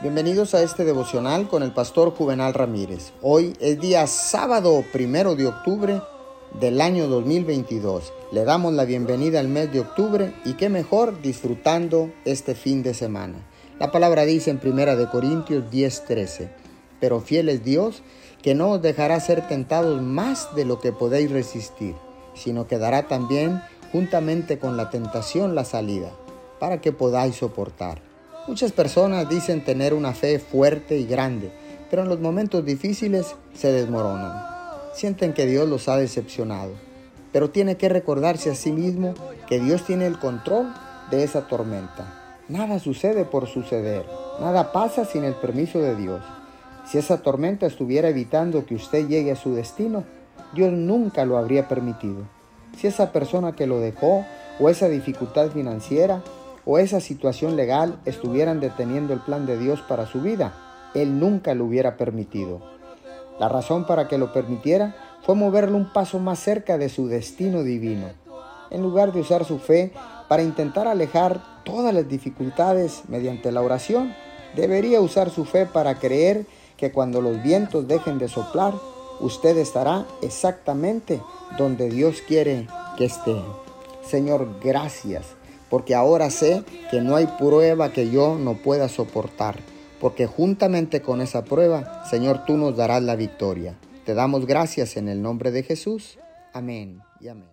Bienvenidos a este devocional con el pastor Juvenal Ramírez. Hoy es día sábado primero de octubre del año 2022. Le damos la bienvenida al mes de octubre y qué mejor disfrutando este fin de semana. La palabra dice en primera de Corintios 10:13, pero fiel es Dios que no os dejará ser tentados más de lo que podéis resistir, sino que dará también juntamente con la tentación la salida, para que podáis soportar. Muchas personas dicen tener una fe fuerte y grande, pero en los momentos difíciles se desmoronan. Sienten que Dios los ha decepcionado, pero tiene que recordarse a sí mismo que Dios tiene el control de esa tormenta. Nada sucede por suceder, nada pasa sin el permiso de Dios. Si esa tormenta estuviera evitando que usted llegue a su destino, Dios nunca lo habría permitido. Si esa persona que lo dejó o esa dificultad financiera o esa situación legal estuvieran deteniendo el plan de Dios para su vida, Él nunca lo hubiera permitido. La razón para que lo permitiera fue moverlo un paso más cerca de su destino divino. En lugar de usar su fe para intentar alejar todas las dificultades mediante la oración, debería usar su fe para creer que cuando los vientos dejen de soplar, usted estará exactamente donde Dios quiere que esté. Señor, gracias porque ahora sé que no hay prueba que yo no pueda soportar, porque juntamente con esa prueba, Señor, tú nos darás la victoria. Te damos gracias en el nombre de Jesús. Amén y amén.